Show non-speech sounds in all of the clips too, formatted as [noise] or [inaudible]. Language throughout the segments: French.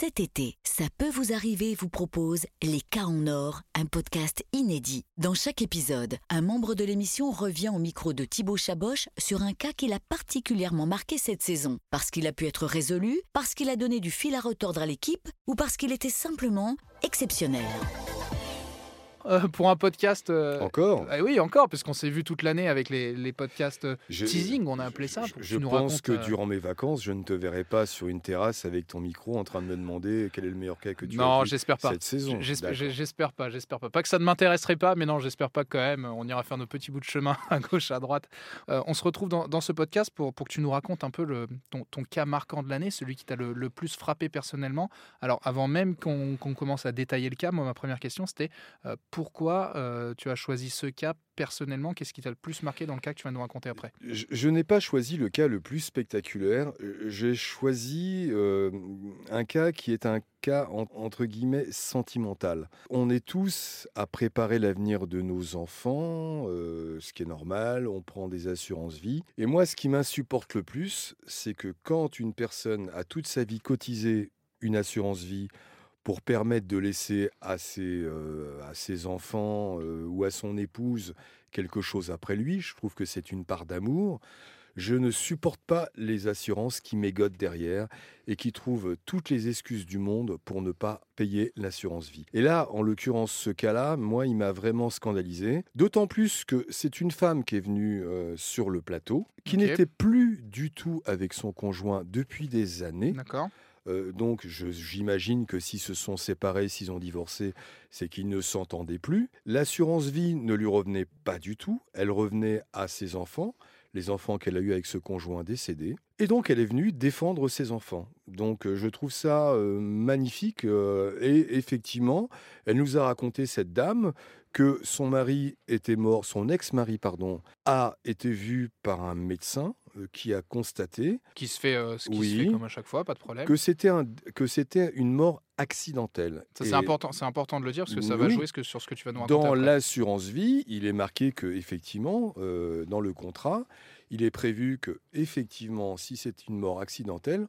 Cet été, ça peut vous arriver vous propose Les cas en or, un podcast inédit. Dans chaque épisode, un membre de l'émission revient au micro de Thibaut Chaboch sur un cas qu'il a particulièrement marqué cette saison, parce qu'il a pu être résolu, parce qu'il a donné du fil à retordre à l'équipe ou parce qu'il était simplement exceptionnel. Euh, pour un podcast. euh, Encore ah oui, encore, parce qu'on s'est vu toute l'année avec les, les podcasts euh, Je- teasing, on a appelé ça. Je, pour pense racontes, que durant mes vacances, je ne te verrai pas sur une terrasse avec ton micro en train de me demander quel est le meilleur cas que tu Non, as j'espère pas. cette saison. J'espère, pas, j'espère pas. Pas que ça ne m'intéresserait pas, mais non, j'espère pas quand même. On ira faire nos petits bouts de chemin [laughs] à gauche, à droite. On se retrouve dans, dans ce podcast pour, pour que tu nous racontes un peu le, ton, ton cas marquant de l'année, celui qui t'a le, le plus frappé personnellement. Alors, avant même qu'on, commence à détailler le cas, moi, ma première question, c'était euh, pourquoi euh, tu as choisi ce cas personnellement? Qu'est-ce qui t'a le plus marqué dans le cas que tu vas nous raconter après? Je, n'ai pas choisi le cas le plus spectaculaire. Euh, J'ai choisi euh, un cas qui est un cas en- entre guillemets sentimental. On est tous à préparer l'avenir de nos enfants, ce qui est normal. On prend des assurances vie. Et moi, ce qui m'insupporte le plus, c'est que quand une personne a toute sa vie cotisé une assurance vie pour permettre de laisser à ses, euh, à ses enfants euh, ou à son épouse quelque chose après lui. Je trouve que c'est une part d'amour. Je ne supporte pas les assurances qui mégotent derrière et qui trouvent toutes les excuses du monde pour ne pas payer l'assurance vie. Et là, en l'occurrence, ce cas-là, moi, il m'a vraiment scandalisé. D'autant plus que c'est une femme qui est venue euh, sur le plateau, qui n'était plus du tout avec son conjoint depuis des années. D'accord Euh, donc, j'imagine que s'ils se sont séparés, s'ils ont divorcé, c'est qu'ils ne s'entendaient plus. L'assurance vie ne lui revenait pas du tout. Elle revenait à ses enfants, les enfants qu'elle a eus avec ce conjoint décédé. Et donc, elle est venue défendre ses enfants. Donc, euh, je trouve ça euh, magnifique. et effectivement, elle nous a raconté, cette dame, que son mari était mort, son ex-mari, pardon, a été vu par un médecin qui a constaté Qui se fait, euh, ce qui se Oui. fait comme à chaque fois, pas de problème. que c'était un, une mort accidentelle. Ça, c'est important, c'est important de le dire parce que ça va jouer ce que- sur ce que tu vas nous raconter. Dans l'assurance vie, il est marqué que effectivement, euh, dans le contrat, il est prévu que effectivement, si c'est une mort accidentelle,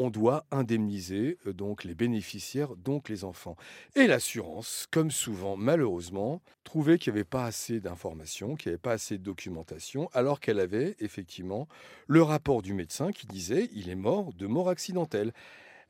on doit indemniser euh, donc les bénéficiaires, donc les enfants. Et l'assurance, comme souvent, malheureusement, trouvait qu'il n'y avait pas assez d'informations, qu'il n'y avait pas assez de documentation, alors qu'elle avait effectivement le rapport du médecin qui disait il est mort de mort accidentelle.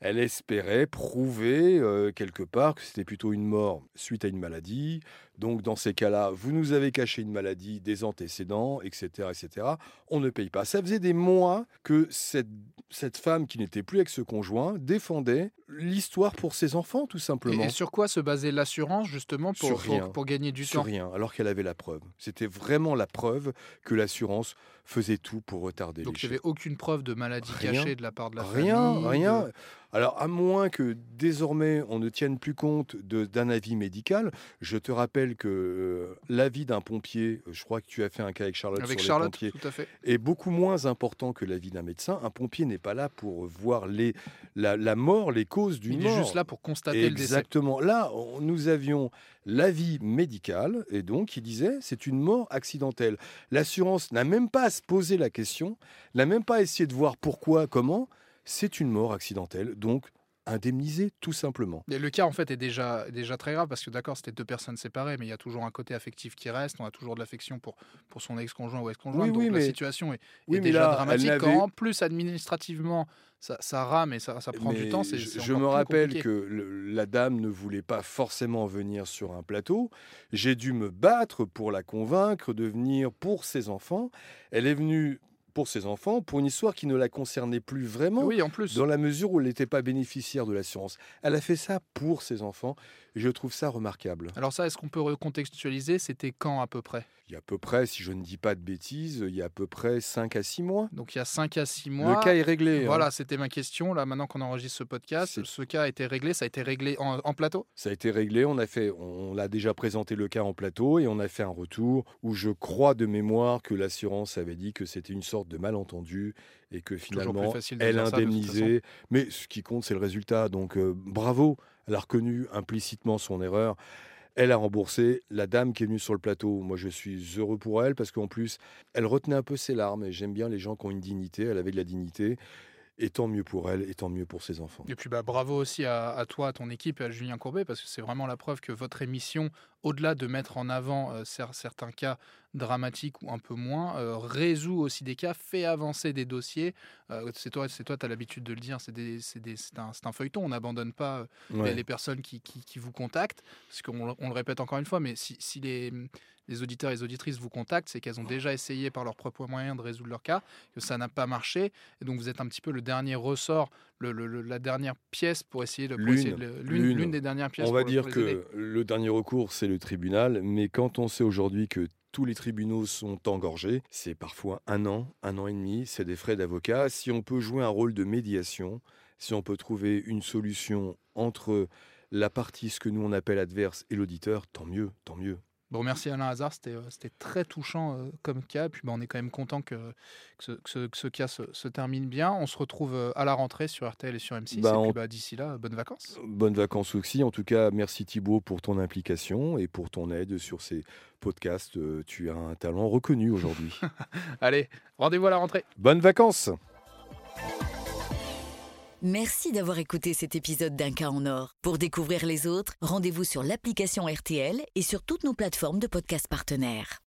Elle espérait prouver euh, quelque part que c'était plutôt une mort suite à une maladie. Donc dans ces cas-là, vous nous avez caché une maladie, des antécédents, etc., etc. On ne paye pas. Ça faisait des mois que cette, cette femme qui n'était plus avec ce conjoint défendait l'histoire pour ses enfants, tout simplement. et sur quoi se basait l'assurance justement pour, pour- rien. pour gagner du Sur temps? rien, alors qu'elle avait la preuve. C'était vraiment la preuve que l'assurance faisait tout pour retarder Donc les il n'y avait aucune preuve de maladie Rien. cachée de la part de la Rien, famille. rien. de- Alors, à moins que désormais on ne tienne plus compte d'un avis médical, je te rappelle que euh, l'avis d'un pompier, euh, je crois que tu as fait un cas avec Charlotte Avec sur Charlotte, les pompiers, tout à fait. est beaucoup moins important que l'avis d'un médecin. Un pompier n'est pas là pour voir les, la, la mort, les causes d'une Il mort. est juste là pour constater le décès. Exactement. Là, on- nous avions l'avis médical et donc il disait c'est une mort accidentelle. L'assurance n'a même pas à se poser la question, n'a même pas à essayer de voir pourquoi, comment. C'est une mort accidentelle, donc indemnisée tout simplement. Et le cas en fait est déjà, déjà très grave parce que d'accord c'était deux personnes séparées mais il y a toujours un côté affectif qui reste, on a toujours de l'affection pour, pour son ex-conjoint ou ex-conjointe Oui, donc oui, la mais- situation est, Oui, est mais déjà là, dramatique. Quand en plus administrativement ça, ça rame et ça, ça prend du temps, je, je me rappelle compliqué. que le- la dame ne voulait pas forcément venir sur un plateau. J'ai dû me battre pour la convaincre de venir pour ses enfants. Elle est venue pour ses enfants pour une histoire qui ne la concernait plus vraiment. Oui en plus. Dans la mesure où elle n'était pas bénéficiaire de l'assurance. Elle a fait ça pour ses enfants je trouve ça remarquable. Alors ça est-ce qu'on peut recontextualiser C'était quand à peu près? Il y a à peu près, si je ne dis pas de bêtises, il y a à peu près 5 à 6 mois. Donc il y a 5 à 6 mois. Le cas est réglé. hein. Voilà, c'était ma question. Là, maintenant qu'on enregistre ce podcast, ce cas a été réglé. Ça a été réglé en, en plateau? Ça a été réglé, on a fait, on l'a déjà présenté le cas en plateau et on a fait un retour où je crois de mémoire que l'assurance avait dit que c'était une sorte de malentendu et que finalement elle indemnisait. Mais ce qui compte, c'est le résultat. Donc euh, bravo, elle a reconnu implicitement son erreur. Elle a remboursé la dame qui est venue sur le plateau. Moi, je suis heureux pour elle parce qu'en plus, elle retenait un peu ses larmes. Et j'aime bien les gens qui ont une dignité. Elle avait de la dignité. Et tant mieux pour elle, et tant mieux pour ses enfants. Et puis bah, bravo aussi à, toi, à ton équipe et à Julien Courbet, parce que c'est vraiment la preuve que votre émission, au-delà de mettre en avant euh, certains cas dramatiques ou un peu moins, euh, résout aussi des cas, fait avancer des dossiers. Euh, c'est toi, c'est toi, tu as l'habitude de le dire, c'est un, un, feuilleton, on n'abandonne pas les, personnes qui, qui, vous contactent, parce qu'on on le répète encore une fois, mais si, si les les auditeurs et les auditrices vous contactent, c'est qu'elles ont déjà essayé par leurs propres moyens de résoudre leur cas, que ça n'a pas marché. Et donc vous êtes un petit peu le dernier ressort, le, la dernière pièce pour essayer de... L'une des dernières pièces. On va dire que le dernier recours, c'est le tribunal. Mais quand on sait aujourd'hui que tous les tribunaux sont engorgés. C'est parfois un an, un an et demi, c'est des frais d'avocat. Si on peut jouer un rôle de médiation, si on peut trouver une solution entre la partie, ce que nous on appelle adverse, et l'auditeur, tant mieux, tant mieux. Bon, merci Alain Hazard, c'était euh, très touchant euh, comme cas. Puis bah, on est quand même content que, que, ce, cas se, termine bien. On se retrouve euh, à la rentrée sur RTL et sur M6. Bah, bah, d'ici là, bonnes vacances. Bonnes vacances aussi. En tout cas, merci Thibault pour ton implication et pour ton aide sur ces podcasts. Tu as un talent reconnu aujourd'hui. [laughs] Allez, rendez-vous à la rentrée. Bonnes vacances. Merci d'avoir écouté cet épisode d'Un cas en or. Pour découvrir les autres, rendez-vous sur l'application RTL et sur toutes nos plateformes de podcasts partenaires.